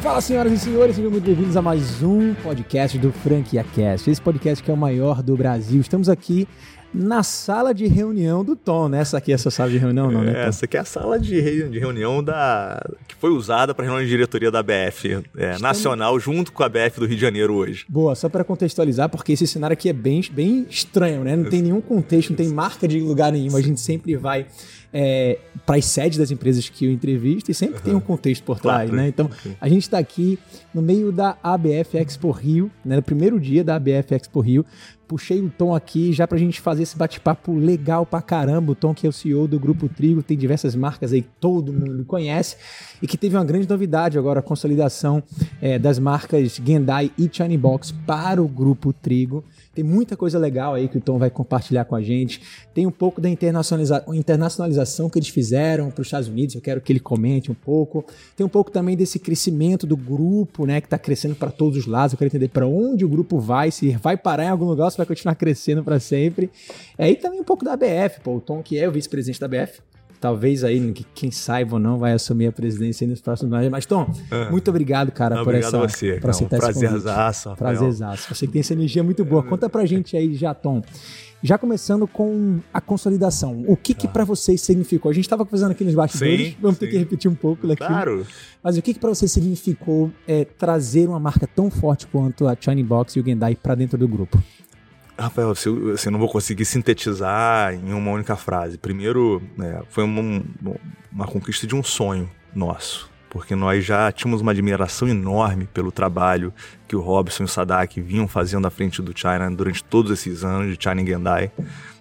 Fala, senhoras e senhores, sejam muito bem-vindos a mais um podcast do Franquia Cast. Esse podcast que é o maior do Brasil. Estamos aqui na sala de reunião do Tom, né? Essa aqui é essa sala de reunião, não, né? Tom? Essa aqui é a sala de, re- de reunião da que foi usada para reunião de diretoria da BF é, nacional, junto com a BF do Rio de Janeiro hoje. Boa, só para contextualizar, porque esse cenário aqui é bem, bem estranho, né? Não tem nenhum contexto, não tem marca de lugar nenhum. A gente sempre vai é, para as sedes das empresas que eu entrevisto e sempre tem um contexto por trás, Claro. né? Então, a gente está aqui no meio da ABF Expo Rio, né? No primeiro dia da ABF Expo Rio. Puxei o Tom aqui já pra gente fazer esse bate-papo legal pra caramba. O Tom, que é o CEO do Grupo Trigo, tem diversas marcas aí que todo mundo conhece e que teve uma grande novidade agora, a consolidação é, das marcas Gendai e China Box para o Grupo Trigo. Tem muita coisa legal aí que o Tom vai compartilhar com a gente. Tem um pouco da internacionaliza- internacionalização que eles fizeram para os Estados Unidos, eu quero que ele comente um pouco. Tem um pouco também desse crescimento do grupo, né, que está crescendo para todos os lados. Eu quero entender para onde o grupo vai, se vai parar em algum lugar ou se vai continuar crescendo para sempre. É, e também um pouco da BF, pô, o Tom que é o vice-presidente da BF. Talvez aí, que- quem saiba ou não, vai assumir a presidência aí nos próximos anos. Mas, Tom, muito obrigado, cara, Não, por obrigado essa a você, por aceitar esse convite. prazerzaço. Prazerzaço. Você que tem essa energia muito boa. Conta pra gente aí já, Tom. Já começando com a consolidação. O que que pra vocês significou? A gente tava fazendo aqui nos bastidores, Sim, vamos ter sim. que repetir um pouco daqui. Claro. Mas o que que pra vocês significou é, trazer uma marca tão forte quanto a China Box e o Gendai pra dentro do grupo? Rafael, se eu, se eu não vou conseguir sintetizar em uma única frase. Primeiro, né, foi uma, uma conquista de um sonho nosso. Porque nós já tínhamos uma admiração enorme pelo trabalho que o Robson e o Sadak vinham fazendo à frente do China durante todos esses anos de China Gendai.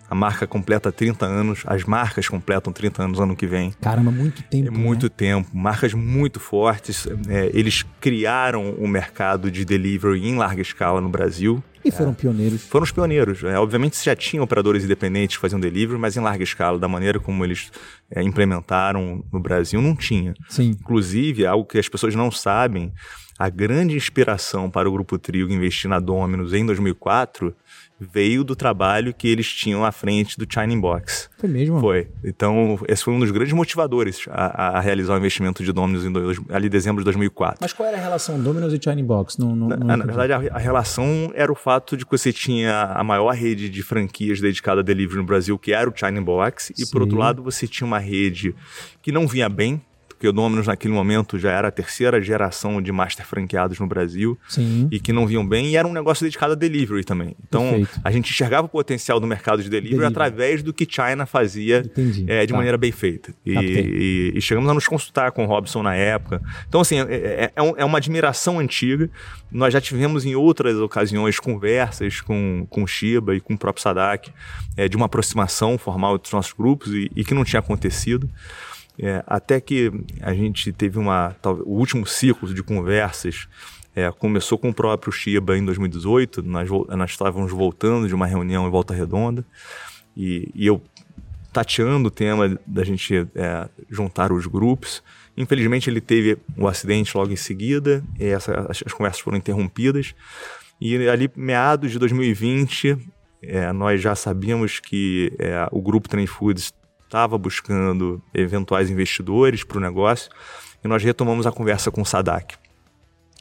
A marca completa 30 anos, as marcas completam 30 anos ano que vem. Caramba, muito tempo. É muito né? tempo, marcas muito fortes. é, eles criaram o mercado de delivery em larga escala no Brasil. E foram pioneiros. Foram os pioneiros. É, obviamente já tinham operadores independentes que faziam delivery, mas em larga escala, da maneira como eles é, implementaram no Brasil, não tinha. Sim. Inclusive, algo que as pessoas não sabem, a grande inspiração para o Grupo Trigo investir na Domino's em 2004 veio do trabalho que eles tinham à frente do China Box. Foi mesmo? Foi. Então, esse foi um dos grandes motivadores a, a realizar o investimento de Domino's em dois, ali em dezembro de 2004. Mas qual era a relação Domino's e China Box? Não, não, Na, não na verdade, a, a relação era o fato de que você tinha a maior rede de franquias dedicada a delivery no Brasil, que era o China Box, e por Sim. outro lado você tinha uma rede que não vinha bem, porque o Domino's naquele momento já era a terceira geração de master franqueados no Brasil, Sim. e que não vinham bem, e era um negócio dedicado a delivery também. Então, Perfeito. a gente enxergava o potencial do mercado de delivery, Delivery. através do que China fazia é, de Tá. maneira bem feita. E, e- e chegamos a nos consultar com o Robson na época. Então, assim, é, é- é é uma admiração antiga. Nós já tivemos em outras ocasiões conversas com, com o Shiba e com o próprio Sadak é, de uma aproximação formal dos nossos grupos e, e que não tinha acontecido. É, até que a gente teve uma. o último ciclo de conversas é, começou com o próprio Shiba em 2018. Nós, nós estávamos voltando de uma reunião em Volta Redonda e, e eu tateando o tema da gente é, juntar os grupos. Infelizmente ele teve o acidente logo em seguida, essa, as, as conversas foram interrompidas. E ali, meados de 2020, é, nós já sabíamos que é, o grupo Trend Foods estava buscando eventuais investidores para o negócio e nós retomamos a conversa com o Sadak.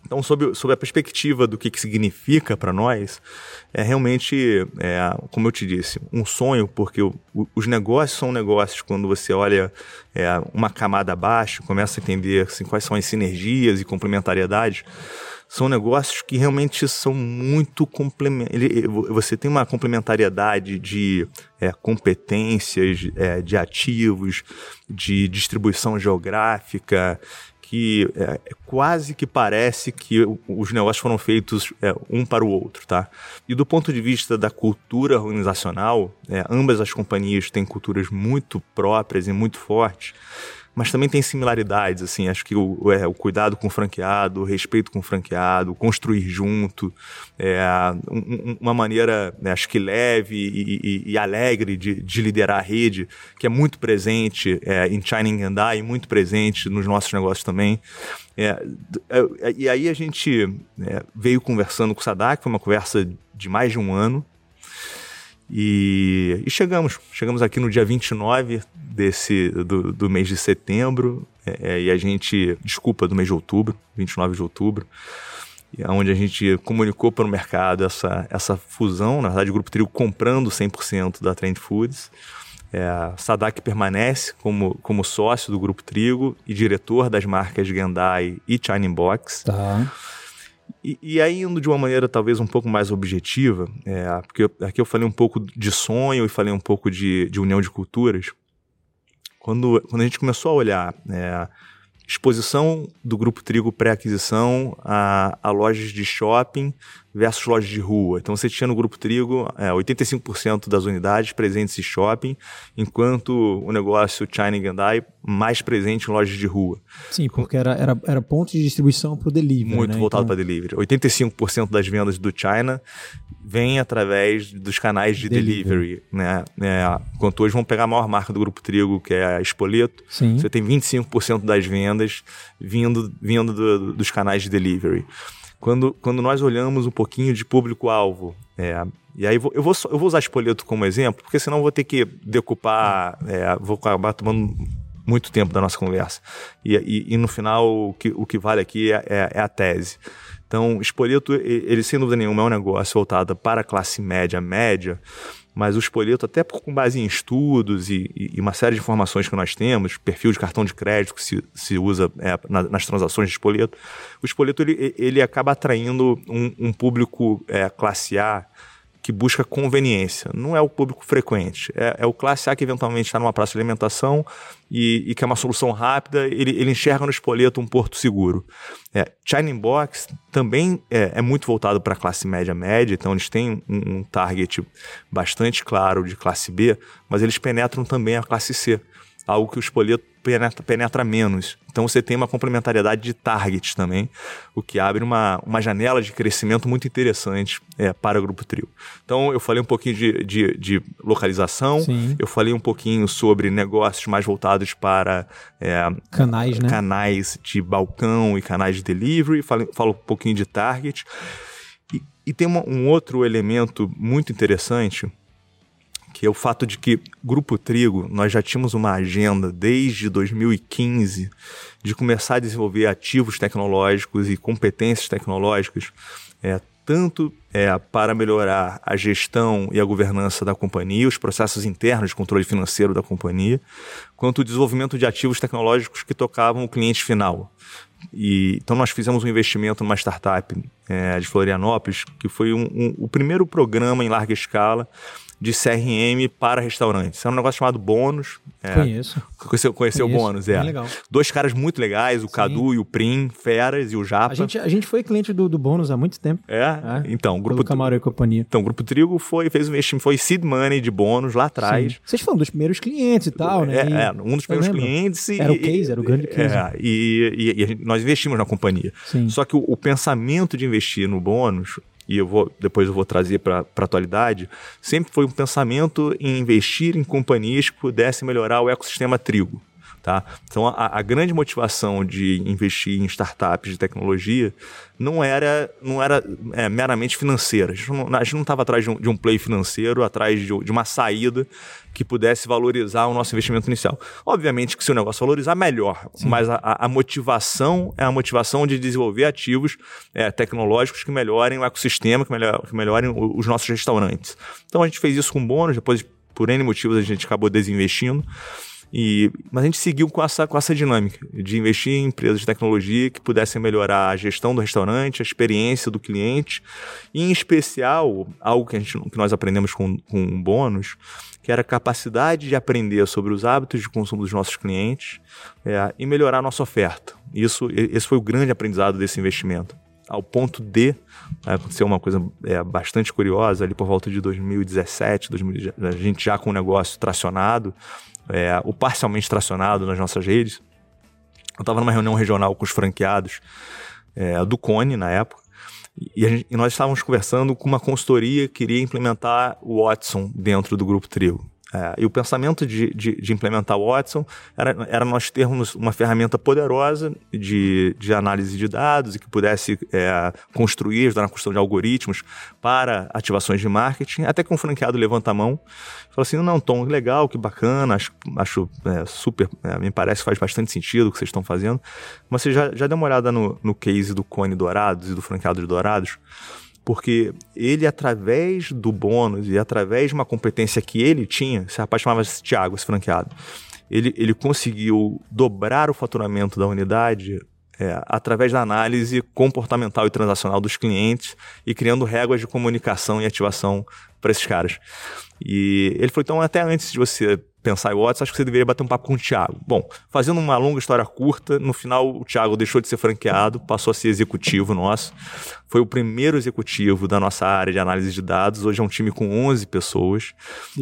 Então, sob, sob a perspectiva do que, que significa para nós, é realmente, é, como eu te disse, um sonho, porque o- os negócios são negócios quando você olha é, uma camada abaixo, começa a entender assim, quais são as sinergias e complementariedades. São negócios que realmente são muito complementares. Você tem uma complementariedade de é, competências, é, de ativos, de distribuição geográfica, que é, é quase que parece que os negócios foram feitos é, um para o outro, tá? E do ponto de vista da cultura organizacional, é, ambas as companhias têm culturas muito próprias e muito fortes, mas também tem similaridades, assim, acho que o, é, o cuidado com o franqueado, o respeito com o franqueado, construir junto, é, um- um- uma maneira, né, acho que leve e, e- e alegre de, de liderar a rede, que é muito presente é, em China Gendai, muito presente nos nossos negócios também. É, d- é, e aí a gente é, veio conversando com o Sadak, foi uma conversa de mais de um ano, e, e chegamos. Chegamos aqui no dia 29 desse, do, do mês de setembro. é, e a gente, desculpa, do mês de outubro, 29 de outubro, onde a gente comunicou para o mercado essa, essa fusão, na verdade o Grupo Trigo comprando 100% da Trend Foods. É, Sadak permanece como, como sócio do Grupo Trigo e diretor das marcas Gendai e China Box. Tá. E, e, aí, indo de uma maneira talvez um pouco mais objetiva, é, porque eu, aqui eu falei um pouco de sonho e falei um pouco de, de união de culturas. Quando, quando a gente começou a olhar é, exposição do Grupo Trigo pré-aquisição a, a, lojas de shopping versus lojas de rua. Então você tinha no Grupo Trigo é, 85% das unidades presentes em shopping, enquanto o negócio China Gandai mais presente em lojas de rua. Sim, porque era, era, era ponto de distribuição para o delivery. Muito né? voltado então... para delivery. 85% das vendas do China vem através dos canais de delivery, delivery né? É, enquanto hoje vamos pegar a maior marca do Grupo Trigo, que é a Espoleto, Sim. você tem 25% das vendas vindo, vindo do, dos canais de delivery. Quando, quando nós olhamos um pouquinho de público-alvo, é, e aí eu vou, eu vou usar Espoleto como exemplo, porque senão eu vou ter que decupar, é, vou acabar tomando muito tempo da nossa conversa. E, e, e no final, o que, o que vale aqui é, é, é a tese. Então, Espoleto, ele sem dúvida nenhuma é um negócio voltado para a classe média, média, mas o Espoleto, até com base em estudos e, e, uma série de informações que nós temos, perfil de cartão de crédito que se, se usa é, na, nas transações de Espoleto, o Espoleto ele, ele acaba atraindo um, um público é, classe A que busca conveniência. Não é o público frequente. É, é o classe A que eventualmente está numa praça de alimentação e, e quer uma solução rápida. Ele, ele enxerga no espoleto um porto seguro. É, China Box também é, é muito voltado para a classe média média, então eles têm um, um target bastante claro de classe B, mas eles penetram também a classe C algo que o espoleto penetra, penetra, menos. Então você tem uma complementariedade de targets também, o que abre uma, uma janela de crescimento muito interessante é, para o Grupo Trio. Então eu falei um pouquinho de, de, de localização, Sim. eu falei um pouquinho sobre negócios mais voltados para é, canais, né? canais de balcão e canais de delivery, falo, falo um pouquinho de target. E, e tem uma, um outro elemento muito interessante que é o fato de que Grupo Trigo, nós já tínhamos uma agenda desde 2015 de começar a desenvolver ativos tecnológicos e competências tecnológicas, é, tanto é, para melhorar a gestão e a governança da companhia, os processos internos de controle financeiro da companhia, quanto o desenvolvimento de ativos tecnológicos que tocavam o cliente final. E, então nós fizemos um investimento numa startup é, de Florianópolis, que foi um, um, o primeiro programa em larga escala de CRM para restaurantes. É um negócio chamado Bônus. É, Conheço. Conheceu, conheceu o Bônus, é. legal. Dois caras muito legais, o Sim. Cadu e o Prim, feras e o Japa. A gente, a gente foi cliente do, do Bônus há muito tempo. É? é. Então, Grupo Camarão e companhia. Então, o Grupo Trigo foi, fez um investimento, foi seed money de bônus lá atrás. Sim. Vocês foram dos primeiros clientes e tal, né? É, é um dos primeiros clientes. E, era o case, era o grande case. É, e, e, e nós investimos na companhia. Sim. Só que o, o pensamento de investir no bônus e eu vou depois eu vou trazer para a atualidade, sempre foi um pensamento em investir em companhias que pudessem melhorar o ecossistema trigo. Tá? Então, a, a, grande motivação de investir em startups de tecnologia não era, não era é, meramente financeira. A gente não estava atrás de um, de um, play financeiro, atrás de, de, uma saída que pudesse valorizar o nosso investimento inicial. Obviamente que se o negócio valorizar, melhor. Sim. Mas a, a, motivação é a motivação de desenvolver ativos é, tecnológicos que melhorem o ecossistema, que, melhor, que melhorem os nossos restaurantes. Então, a gente fez isso com bônus, depois, por N motivos, a gente acabou desinvestindo. E, mas a gente seguiu com essa, com essa dinâmica de investir em empresas de tecnologia que pudessem melhorar a gestão do restaurante, a experiência do cliente, e em especial, algo que, a gente, que nós aprendemos com, com um bônus, que era a capacidade de aprender sobre os hábitos de consumo dos nossos clientes é, e melhorar a nossa oferta. Isso, esse foi o grande aprendizado desse investimento. Ao ponto de né, aconteceu uma coisa é, bastante curiosa ali por volta de 2017, 2000, a gente já com o negócio tracionado, é, o parcialmente tracionado nas nossas redes. Eu estava numa reunião regional com os franqueados é, do Cone na época, e, e, nós estávamos conversando com uma consultoria que queria implementar o Watson dentro do Grupo Trio. É, e o pensamento de, de, de, implementar Watson era, era nós termos uma ferramenta poderosa de, de análise de dados e que pudesse é, construir, ajudar na construção de algoritmos para ativações de marketing, até que um franqueado levanta a mão e fala assim, não, Tom, legal, que bacana, acho, acho é, super, é, me parece que faz bastante sentido o que vocês estão fazendo, mas você já, já deu uma olhada no, no case do Cone Dourados e do franqueado de Dourados? Porque ele, através do bônus e através de uma competência que ele tinha, esse rapaz chamava-se Thiago, esse franqueado, ele, ele conseguiu dobrar o faturamento da unidade é, através da análise comportamental e transacional dos clientes e criando regras de comunicação e ativação para esses caras. E ele falou: então, até antes de você pensar em Watts, acho que você deveria bater um papo com o Thiago. Bom, fazendo uma longa história curta, no final o Thiago deixou de ser franqueado, passou a ser executivo nosso. Foi o primeiro executivo da nossa área de análise de dados. Hoje é um time com 11 pessoas.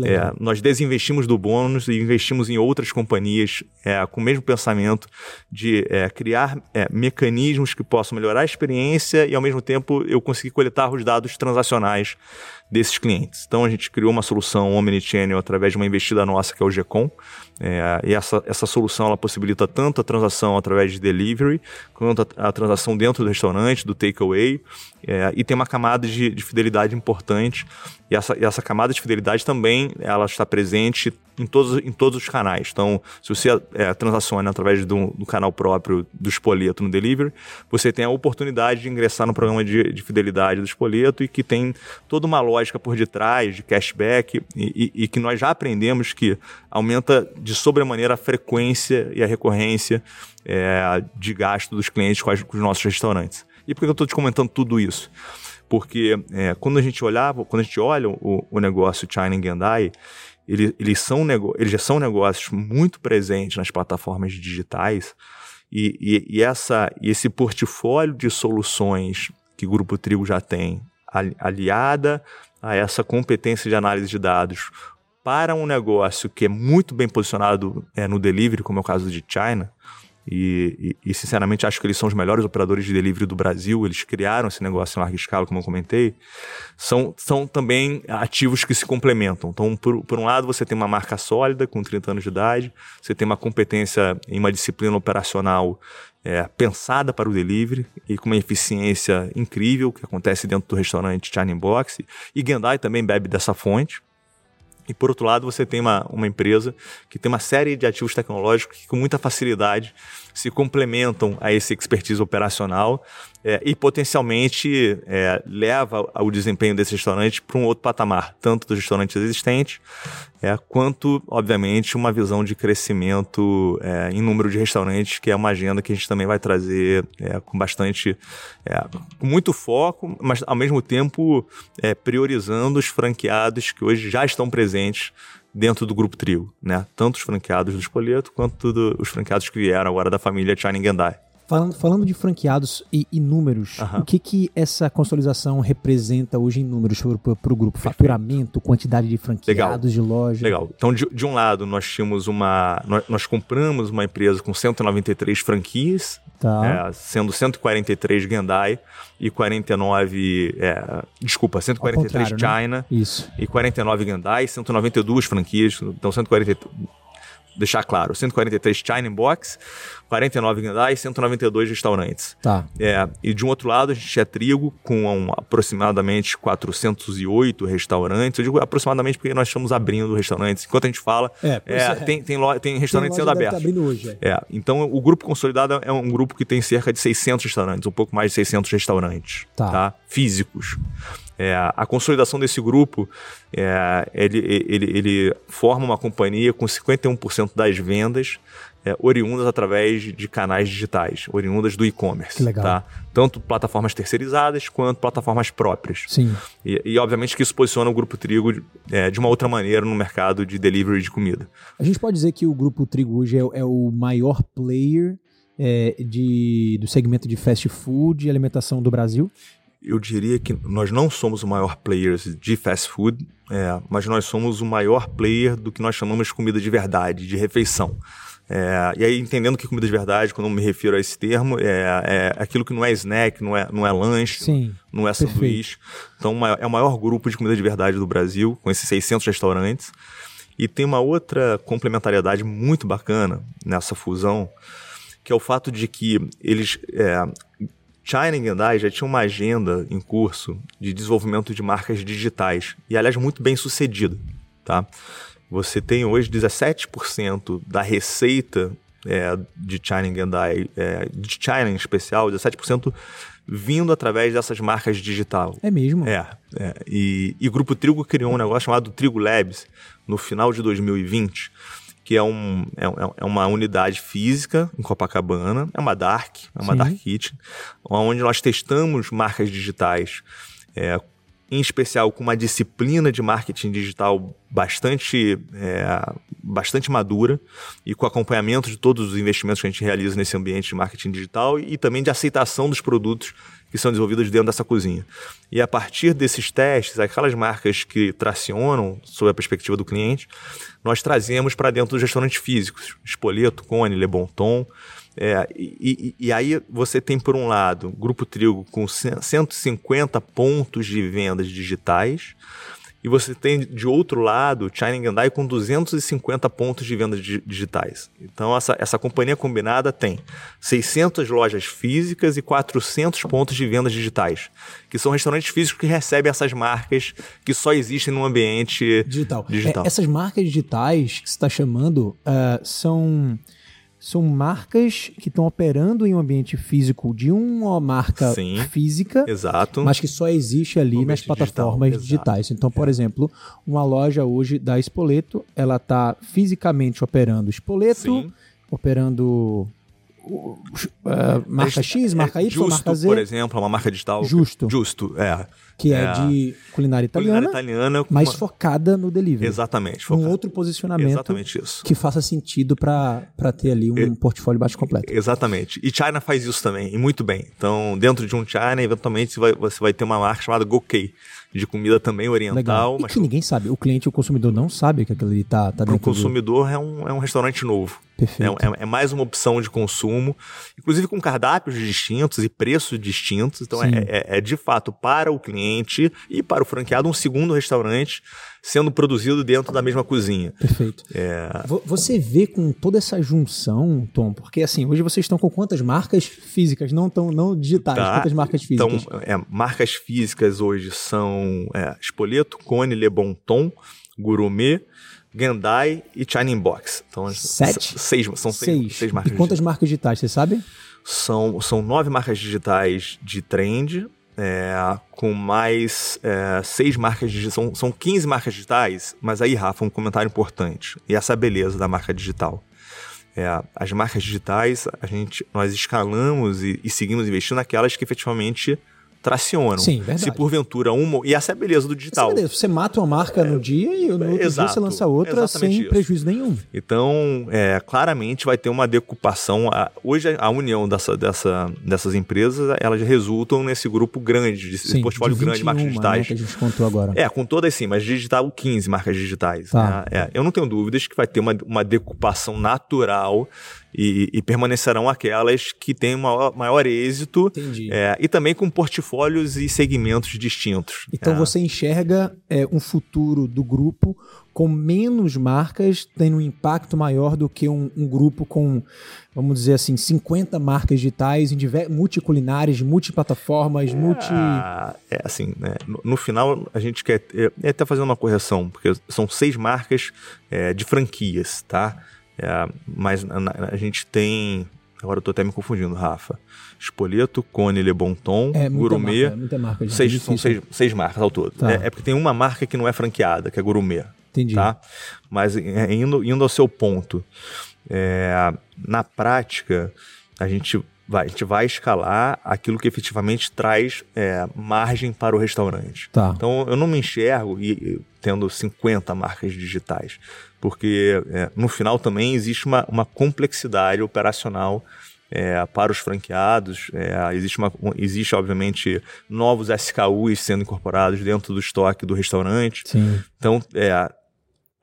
É, nós desinvestimos do bônus e investimos em outras companhias é, com o mesmo pensamento de é, criar é, mecanismos que possam melhorar a experiência e, ao mesmo tempo, eu conseguir coletar os dados transacionais desses clientes. Então a gente criou uma solução omnichannel através de uma investida nossa que é o GCOM. É, e essa, essa solução ela possibilita tanto a transação através de delivery, quanto a, a transação dentro do restaurante, do takeaway, é, e tem uma camada de, de fidelidade importante. E essa, e essa camada de fidelidade também ela está presente em todos, em todos os canais. Então, se você é, transaciona através do, do, canal próprio do Espoleto no Delivery, você tem a oportunidade de ingressar no programa de, de fidelidade do Espoleto e que tem toda uma lógica por detrás de cashback e, e, e que nós já aprendemos que aumenta de sobremaneira a frequência e a recorrência é, de gasto dos clientes com, as, com os nossos restaurantes. E por que eu estou te comentando tudo isso? Porque é, quando a gente olhava, quando a gente olha o, o negócio China Gendai, ele, eles, são eles já são negócios muito presentes nas plataformas digitais e, e, e, essa, e esse portfólio de soluções que o Grupo Trigo já tem, aliada a essa competência de análise de dados para um negócio que é muito bem posicionado é, no delivery, como é o caso de China, e, e, e, sinceramente acho que eles são os melhores operadores de delivery do Brasil. Eles criaram esse negócio em larga escala, como eu comentei. São, são também ativos que se complementam. Então, por, por um lado, você tem uma marca sólida, com 30 anos de idade, você tem uma competência em uma disciplina operacional é, pensada para o delivery e com uma eficiência incrível que acontece dentro do restaurante China Box. E Gendai também bebe dessa fonte. E por outro lado, você tem uma, uma empresa que tem uma série de ativos tecnológicos que com muita facilidade se complementam a esse expertise operacional é, e potencialmente é, leva o desempenho desse restaurante para um outro patamar, tanto dos restaurantes existentes, é, quanto, obviamente, uma visão de crescimento é, em número de restaurantes, que é uma agenda que a gente também vai trazer é, com bastante, é, muito foco, mas ao mesmo tempo priorizando os franqueados que hoje já estão presentes dentro do Grupo Trio, né? Tanto os franqueados do Espoleto quanto do, os franqueados que vieram agora da família China Gendai. Falando, falando de franqueados e, e números, o que, que essa consolidação representa hoje em números para o grupo? Faturamento, quantidade de franqueados Legal. de loja? Legal. Então, de, de um lado, nós tínhamos uma. Nós, nós, compramos uma empresa com 193 franquias, tá. é, sendo 143 Gendai e 49. É, desculpa, 143 China né? Isso. e 49 Gendai, 192 franquias, então 143 deixar claro, 143 China Box, 49 Hyundai, 192 restaurantes. Tá. É, e de um outro lado, a gente tinha trigo com um, aproximadamente 408 restaurantes. Eu digo aproximadamente porque nós estamos abrindo restaurantes. Enquanto a gente fala, é, é, é. tem, tem, lo, tem restaurantes sendo abertos. Tá hoje, é. é. Então, o grupo consolidado é um grupo que tem cerca de 600 restaurantes, um pouco mais de 600 restaurantes tá. tá? físicos. É, a consolidação desse grupo, é, ele, ele, ele forma uma companhia com 51% das vendas é, oriundas através de canais digitais, oriundas do e-commerce. Tá? Tanto plataformas terceirizadas quanto plataformas próprias. Sim. E, e obviamente que isso posiciona o Grupo Trigo de, é, de uma outra maneira no mercado de delivery de comida. A gente pode dizer que o Grupo Trigo hoje é, é o maior player é, de, do segmento de fast food e alimentação do Brasil? Eu diria que nós não somos o maior player de fast food, é, mas nós somos o maior player do que nós chamamos de comida de verdade, de refeição. É, e aí, entendendo que comida de verdade, quando eu me refiro a esse termo, é, é aquilo que não é snack, não é, não é lanche, Sim, não é sanduíche. Então, é o maior grupo de comida de verdade do Brasil, com esses 600 restaurantes. E tem uma outra complementariedade muito bacana nessa fusão, que é o fato de que eles. China e Gendai já tinham uma agenda em curso de desenvolvimento de marcas digitais, e aliás, muito bem sucedida. Tá? Você tem hoje 17% da receita é, de China e Gendai, é, de China em especial, 17% vindo através dessas marcas digital. É mesmo? É. é. E, e o Grupo Trigo criou um negócio chamado Trigo Labs no final de 2020, que é, um, é, é, é uma unidade física em Copacabana, é uma Dark, é uma Sim. Dark Kitchen, onde nós testamos marcas digitais é, em especial com uma disciplina de marketing digital bastante, é, bastante madura e com acompanhamento de todos os investimentos que a gente realiza nesse ambiente de marketing digital e, também de aceitação dos produtos que são desenvolvidos dentro dessa cozinha. E a partir desses testes, aquelas marcas que tracionam sob a perspectiva do cliente, nós trazemos para dentro dos restaurantes físicos, Espoleto, Cone, Le Bon Ton, é, e, e, aí você tem, por um lado, Grupo Trigo com 150 pontos de vendas digitais, e você tem, de outro lado, China Gandai com 250 pontos de vendas digitais. Então, essa, essa companhia combinada tem 600 lojas físicas e 400 pontos de vendas digitais, que são restaurantes físicos que recebem essas marcas que só existem no ambiente digital. digital. É, essas marcas digitais que você está chamando uh, são são marcas que estão operando em um ambiente físico de uma marca Sim, física, exato. mas que só existe ali nas plataformas digital, digitais. Então, por é. exemplo, uma loja hoje da Espoleto, ela está fisicamente operando Espoleto, Sim. operando uh, marca X, marca Y, Justo, marca Z. por exemplo, é uma marca digital. Justo. Justo, é que é, é de culinária italiana, culinária italiana mas uma... focada no delivery. Exatamente. Um outro posicionamento Exatamente isso. que faça sentido para ter ali um e... portfólio baixo completo. Exatamente. E China faz isso também, e muito bem. Então, dentro de um China, eventualmente você vai, você vai ter uma marca chamada Gokei, de comida também oriental. Legal. Mas que ninguém sabe. O cliente, o consumidor não sabe que aquilo ali tá, tá dentro O consumidor do... é, um, é um restaurante novo. Perfeito. É, é, é, mais uma opção de consumo, inclusive com cardápios distintos e preços distintos. Então, é, é, é, de fato para o cliente e para o franqueado um segundo restaurante sendo produzido dentro da mesma cozinha. Perfeito. É... Você vê com toda essa junção, Tom, porque assim, hoje vocês estão com quantas marcas físicas, não tão não digitais, tá. quantas marcas então, físicas? Então, é, marcas físicas hoje são é, Espoleto, Cone, Le Bon Ton, Gourmet, Gendai e China Box. Então, Sete? Seis, são seis, seis, seis marcas E quantas digitais. marcas digitais, você sabe? São, são nove marcas digitais de trend, é, com mais é, seis marcas digitais. São, são 15 marcas digitais, mas aí, Rafa, um comentário importante. E essa é a beleza da marca digital. É, as marcas digitais, a gente, nós escalamos e, e seguimos investindo naquelas que efetivamente tracionam. Sim, verdade. Se porventura uma. E essa é a beleza do digital. É beleza. Você mata uma marca é, no dia e no outro exato, dia você lança outra sem isso. prejuízo nenhum. Então, é, claramente vai ter uma decupação. Hoje, a união dessa, dessa, dessas empresas, elas resultam nesse grupo grande, desse Sim, portfólio de grande de marcas digitais. Né, que a gente contou agora. É, com todas sim, mas digital 15 marcas digitais. Tá. Né? É, eu não tenho dúvidas que vai ter uma, uma decupação natural e, e, permanecerão aquelas que têm maior, maior êxito é, e também com portfólios e segmentos distintos. Então é. você enxerga é, um futuro do grupo com menos marcas tendo um impacto maior do que um, um grupo com, vamos dizer assim, 50 marcas digitais em multiculinárias, multiplataformas, é, multi... É assim, né? no, no, final a gente quer é, é até fazer uma correção, porque são seis marcas é, de franquias, tá? É, mas a, a, gente tem. Agora eu tô até me confundindo, Rafa. Espoleto, Cone, Le Bon Ton, é, Gourmet. Marca, muita marca, seis, são seis, seis marcas ao todo. Tá. É, é, porque tem uma marca que não é franqueada, que é Gourmet. Entendi. Tá? Mas é, indo, indo ao seu ponto, é, na prática, a gente vai, a gente vai escalar aquilo que efetivamente traz é, margem para o restaurante. Tá. Então eu não me enxergo e, tendo 50 marcas digitais porque é, no final também existe uma, uma complexidade operacional é, para os franqueados. É, existe, uma, existe, obviamente, novos SKUs sendo incorporados dentro do estoque do restaurante. Sim. Então, é,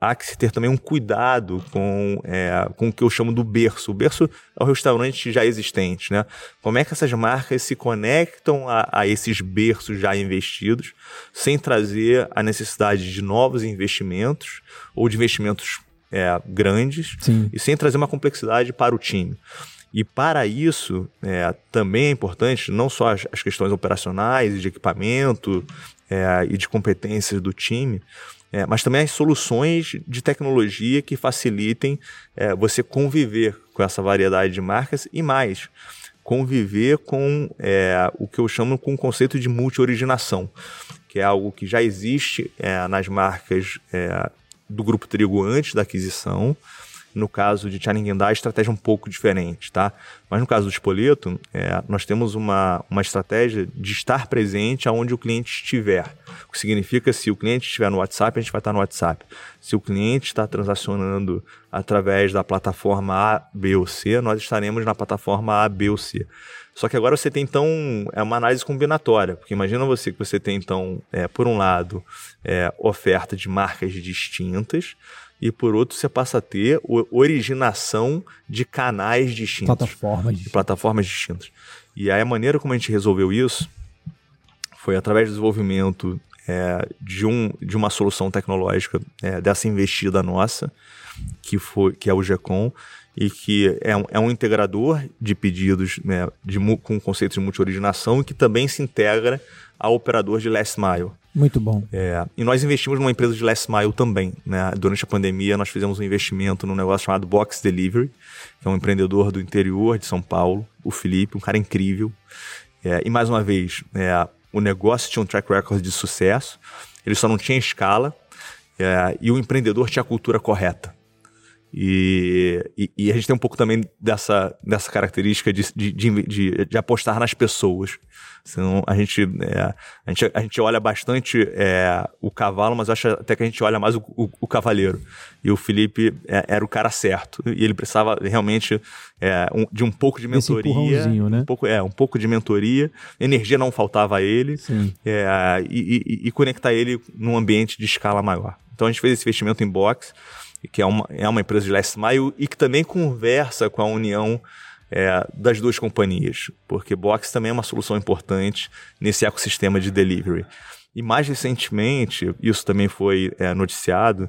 há que se ter também um cuidado com, é, com o que eu chamo do berço. O berço é o restaurante já existente, né? Como é que essas marcas se conectam a, a esses berços já investidos, sem trazer a necessidade de novos investimentos ou de investimentos é, grandes Sim. e sem trazer uma complexidade para o time. E para isso, é, também é importante não só as, as questões operacionais, de equipamento é, e de competências do time, é, mas também as soluções de tecnologia que facilitem é, você conviver com essa variedade de marcas e mais, conviver com é, o que eu chamo com o conceito de multi-originação, que é algo que já existe é, nas marcas é, do Grupo Trigo antes da aquisição, no caso de Chaningendá, a estratégia é um pouco diferente, tá? Mas no caso do Espoleto, é, nós temos uma, uma estratégia de estar presente aonde o cliente estiver. O que significa, se o cliente estiver no WhatsApp, a gente vai estar no WhatsApp. Se o cliente está transacionando através da plataforma A, B ou C, nós estaremos na plataforma A, B ou C. Só que agora você tem então é uma análise combinatória, porque imagina você que você tem então, é, por um lado, é, oferta de marcas distintas, e por outro você passa a ter originação de canais distintos. Plataformas. De plataformas distintas. E aí a maneira como a gente resolveu isso foi através do desenvolvimento é, de, um, de uma solução tecnológica é, dessa investida nossa, que, foi, que é o GECOM, e que é um, é um integrador de pedidos né, de, com conceitos de multi-originação e que também se integra ao operador de last mile. Muito bom. É, e nós investimos numa empresa de last mile também. Né? Durante a pandemia, nós fizemos um investimento num negócio chamado Box Delivery, que é um empreendedor do interior de São Paulo, o Felipe, um cara incrível. É, e mais uma vez, é, o negócio tinha um track record de sucesso, ele só não tinha escala, é, e o empreendedor tinha a cultura correta. E, e, e, a gente tem um pouco também dessa, dessa característica de, de, de, de apostar nas pessoas. Senão a gente, é, a gente, a gente olha bastante é, o cavalo, mas acho até que a gente olha mais o, o, o cavaleiro. E o Felipe é, era o cara certo. E ele precisava realmente é, um, de um pouco de mentoria. Né? Um pouco, é, um pouco de mentoria. Energia não faltava a ele. É, e, e, e conectar ele num ambiente de escala maior. Então a gente fez esse investimento em box que é uma, é uma empresa de last mile e que também conversa com a união é, das duas companhias, porque Box também é uma solução importante nesse ecossistema de delivery. E mais recentemente, isso também foi é, noticiado,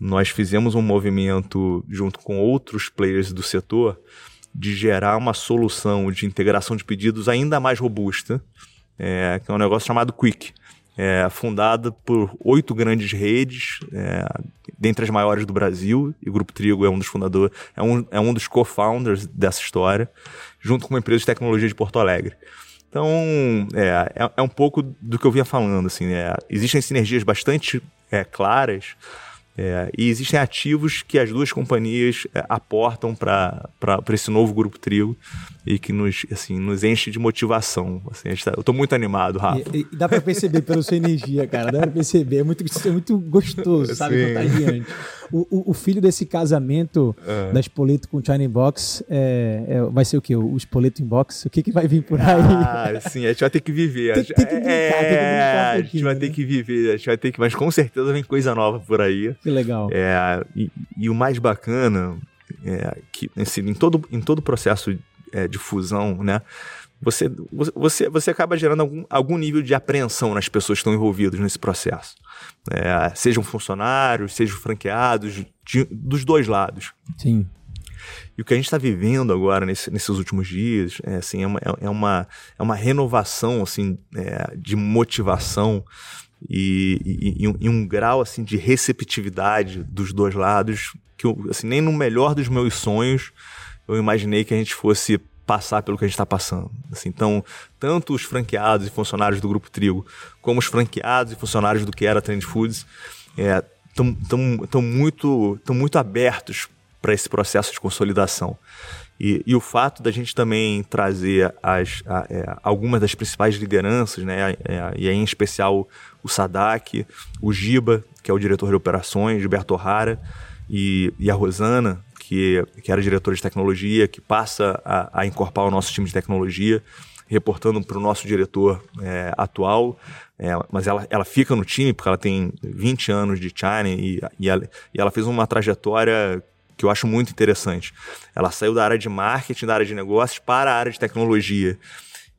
nós fizemos um movimento junto com outros players do setor de gerar uma solução de integração de pedidos ainda mais robusta, é, que é um negócio chamado Quick é, fundada por oito grandes redes, é, dentre as maiores do Brasil, e o Grupo Trigo é um dos fundadores, é um, é um dos co-founders dessa história, junto com uma empresa de tecnologia de Porto Alegre. Então, é, é, é um pouco do que eu vinha falando, assim, é, existem sinergias bastante é, claras, é, e existem ativos que as duas companhias é, aportam para esse novo grupo Trigo e que nos, assim, nos enche de motivação. Assim, tá, eu estou muito animado, Rafa. E, e dá para perceber pela sua energia, cara. Dá para perceber. É muito, é muito gostoso, sabe? Contagiante. O, o, o, filho desse casamento é. da Spoleto com o China Box é, é, vai ser o quê? O Spoleto Box? O que, que vai vir por aí? Ah, sim, a gente vai ter que viver. Tem, tem que brincar, é, tem que brincar um A gente vai né? ter que viver, a gente vai ter que, mas com certeza vem coisa nova por aí. Que legal. É, e, e o mais bacana é que assim, em todo em todo o processo é, de fusão, né? Você, você, você acaba gerando algum, algum nível de apreensão nas pessoas que estão envolvidas nesse processo. É, sejam funcionários, sejam franqueados, de, dos dois lados. Sim. E o que a gente está vivendo agora nesse, nesses últimos dias é, assim, é, uma, é, uma, é uma renovação assim, é, de motivação e, e, e, um, grau assim de receptividade dos dois lados que eu, assim, nem no melhor dos meus sonhos eu imaginei que a gente fosse passar pelo que a gente está passando. Assim, então, tanto os franqueados e funcionários do Grupo Trigo, como os franqueados e funcionários do que era Trend Foods, estão é, muito, tão muito abertos para esse processo de consolidação. E, e, o fato da gente também trazer as, a, é, algumas das principais lideranças, né, e aí em especial o Sadak, o Giba, que é o diretor de operações, Gilberto Rara, e, e a Rosana, que, que era diretora de tecnologia, que passa a, a incorporar o nosso time de tecnologia. reportando para o nosso diretor é, atual, é, mas ela, ela fica no time porque ela tem 20 anos de China e, e, ela, e ela fez uma trajetória que eu acho muito interessante. Ela saiu da área de marketing, da área de negócios, para a área de tecnologia.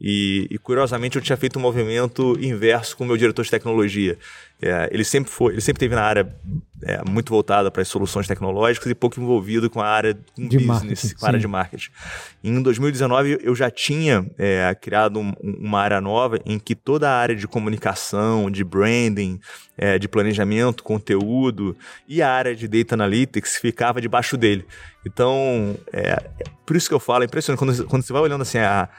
E, e, curiosamente eu tinha feito um movimento inverso com o meu diretor de tecnologia. É, ele sempre foi, ele sempre teve na área é, muito voltada para as soluções tecnológicas e pouco envolvido com a área de business, com a área de marketing. Em 2019 eu já tinha é, criado um, uma área nova em que toda a área de comunicação, de branding, é, de planejamento, conteúdo e a área de data analytics ficava debaixo dele. Então, é, por isso que eu falo, é impressionante quando, quando você vai olhando assim a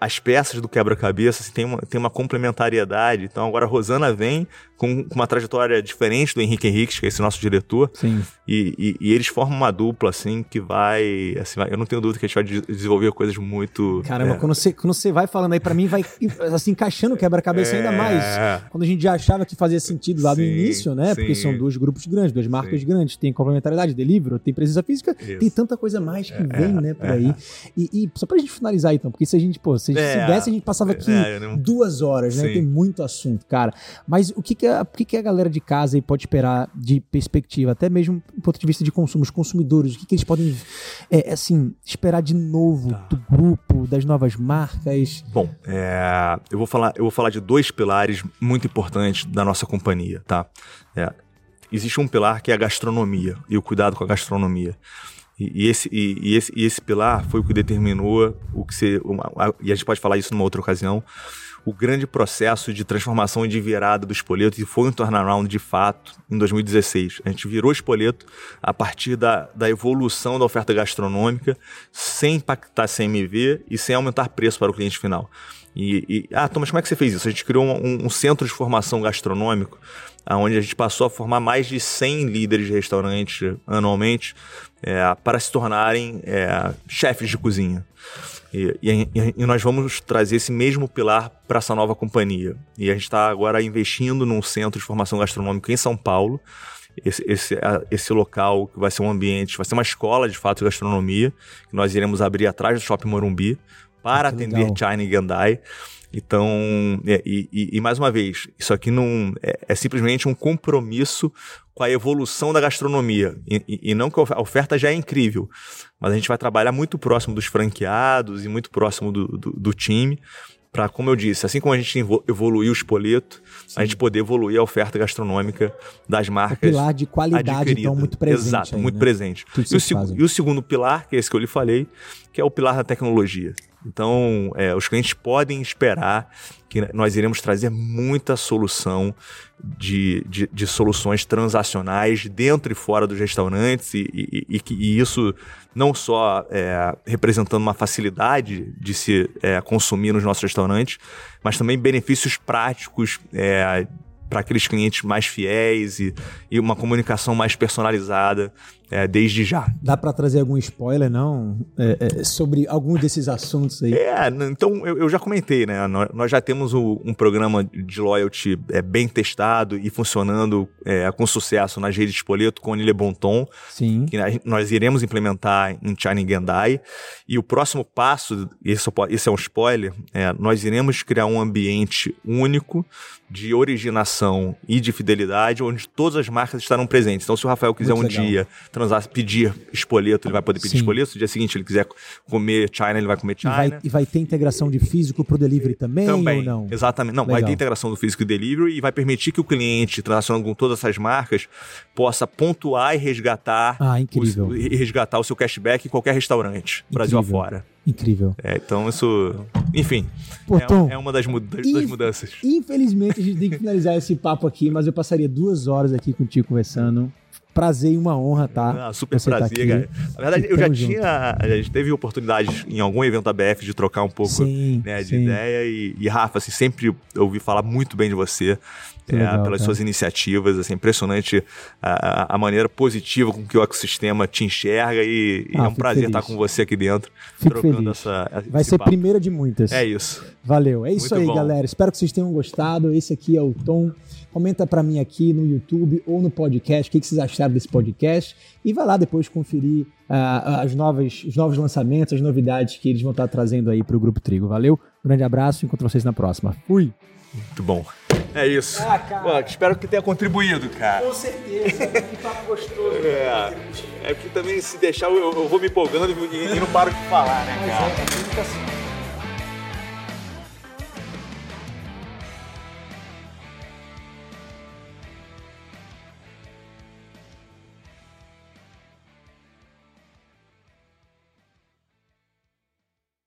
as peças do quebra-cabeça assim, tem, uma, tem uma complementariedade. Então agora a Rosana vem com, uma trajetória diferente do Henrique Henrique, que é esse nosso diretor. Sim. E, e, e, eles formam uma dupla, assim, que vai, assim, Eu não tenho dúvida que a gente vai desenvolver coisas muito. Caramba, é... quando, você, quando você vai falando aí, para mim, vai assim, encaixando o quebra-cabeça é... ainda mais. Quando a gente já achava que fazia sentido lá sim, no início, né? Sim. Porque são dois grupos grandes, duas marcas sim. grandes, tem complementariedade, delivery, tem presença física, Isso. tem tanta coisa mais que é, vem, né, por é. aí. E, e, só pra gente finalizar, então, porque se a gente, pô, se, é, se desse, a gente passava aqui não... duas horas, né? Tem muito assunto, cara. Mas o que que, a, o que que a galera de casa aí pode esperar de perspectiva, até mesmo do ponto de vista de consumo, os consumidores, o que, que eles podem, é, assim, esperar de novo tá. do grupo, das novas marcas? Bom, é, eu, vou falar, eu vou falar de dois pilares muito importantes da nossa companhia, tá? É, existe um pilar que é a gastronomia e o cuidado com a gastronomia. E, esse, e, e, esse, e esse pilar foi o que determinou o que você. Uma, e a gente pode falar isso numa outra ocasião. O grande processo de transformação e de virada do Espoleto, e foi um turnaround de fato em 2016. A gente virou Espoleto a partir da, da evolução da oferta gastronômica, sem impactar CMV e sem aumentar preço para o cliente final. E, e, ah, Thomas, como é que você fez isso? A gente criou um, um centro de formação gastronômico, onde a gente passou a formar mais de 100 líderes de restaurante anualmente é, para se tornarem é, chefes de cozinha. E, e, e, nós vamos trazer esse mesmo pilar para essa nova companhia. E a gente está agora investindo num centro de formação gastronômica em São Paulo. Esse, esse, esse local que vai ser um ambiente, vai ser uma escola de fato de gastronomia, que nós iremos abrir atrás do Shopping Morumbi para atender legal. China e Gandai. Então, é, e, e, e, mais uma vez, isso aqui não é, é, simplesmente um compromisso com a evolução da gastronomia. E, e, não que a oferta já é incrível, mas a gente vai trabalhar muito próximo dos franqueados e muito próximo do, do, do time para, como eu disse, assim como a gente evoluiu o espoleto, Sim. a gente poder evoluir a oferta gastronômica das marcas. O pilar de qualidade, então, muito presente. Exato, aí, muito né? presente. E o, e o, segundo pilar, que é esse que eu lhe falei, que é o pilar da tecnologia. Então, é, os clientes podem esperar que nós iremos trazer muita solução de, de, de soluções transacionais dentro e fora dos restaurantes e, e, e, e isso não só é, representando uma facilidade de se é, consumir nos nossos restaurantes, mas também benefícios práticos é, para aqueles clientes mais fiéis e, e uma comunicação mais personalizada é, desde já. Dá para trazer algum spoiler, não? É, é, sobre alguns desses assuntos aí? É, então eu, eu já comentei, né? Nós, nós já temos o, um programa de loyalty é, bem testado e funcionando é, com sucesso nas redes de Spoleto com o Nile Bonton, Sim. que nós iremos implementar em China Gendai. E o próximo passo, esse, esse é um spoiler, é, nós iremos criar um ambiente único de originação e de fidelidade, onde todas as marcas estarão presentes. Então, se o Rafael quiser Muito um legal. dia transar, pedir espoleto, ele vai poder pedir Sim. espoleto. No dia seguinte, ele quiser comer China, ele vai comer China. E vai, e vai ter integração de físico para o delivery também, também, ou não? Exatamente. Não, Legal. vai ter integração do físico e delivery e vai permitir que o cliente, transacionando com todas essas marcas, possa pontuar e resgatar, ah, incrível. O, e resgatar o seu cashback em qualquer restaurante, incrível. Brasil afora. Incrível. É, então isso. Enfim. Tom, é, é, uma das, muda das mudanças. Infelizmente, a gente tem que finalizar esse papo aqui, mas eu passaria duas horas aqui contigo conversando prazer e uma honra, tá? Ah, super tá prazer, tá. Na verdade, eu já junto. tinha. A gente teve oportunidade em algum evento ABF de trocar um pouco sim, né, de sim. ideia. E, e, Rafa, assim, sempre ouvi falar muito bem de você. É, legal, pelas cara. suas iniciativas, assim, impressionante a, a, maneira positiva com que o ecossistema te enxerga e, ah, é um prazer feliz. estar com você aqui dentro, fico trocando feliz. essa. Vai ser papo. primeira de muitas. É isso. Valeu. É isso Muito aí, bom. galera. Espero que vocês tenham gostado. Esse aqui é o Tom. Comenta para mim aqui no YouTube ou no podcast o que, que vocês acharam anunciado desse podcast. E vai lá depois conferir uh, as novas, os novos lançamentos, as novidades que eles vão estar trazendo aí para o Grupo Trigo. Valeu, um grande abraço, encontro vocês na próxima. Fui! Muito bom. É isso. Ah, Pô, espero que tenha contribuído, cara. Com certeza. que papo gostoso. É. É porque também se deixar eu, eu vou me empolgando e, e não paro de falar, né, cara? Mas é, é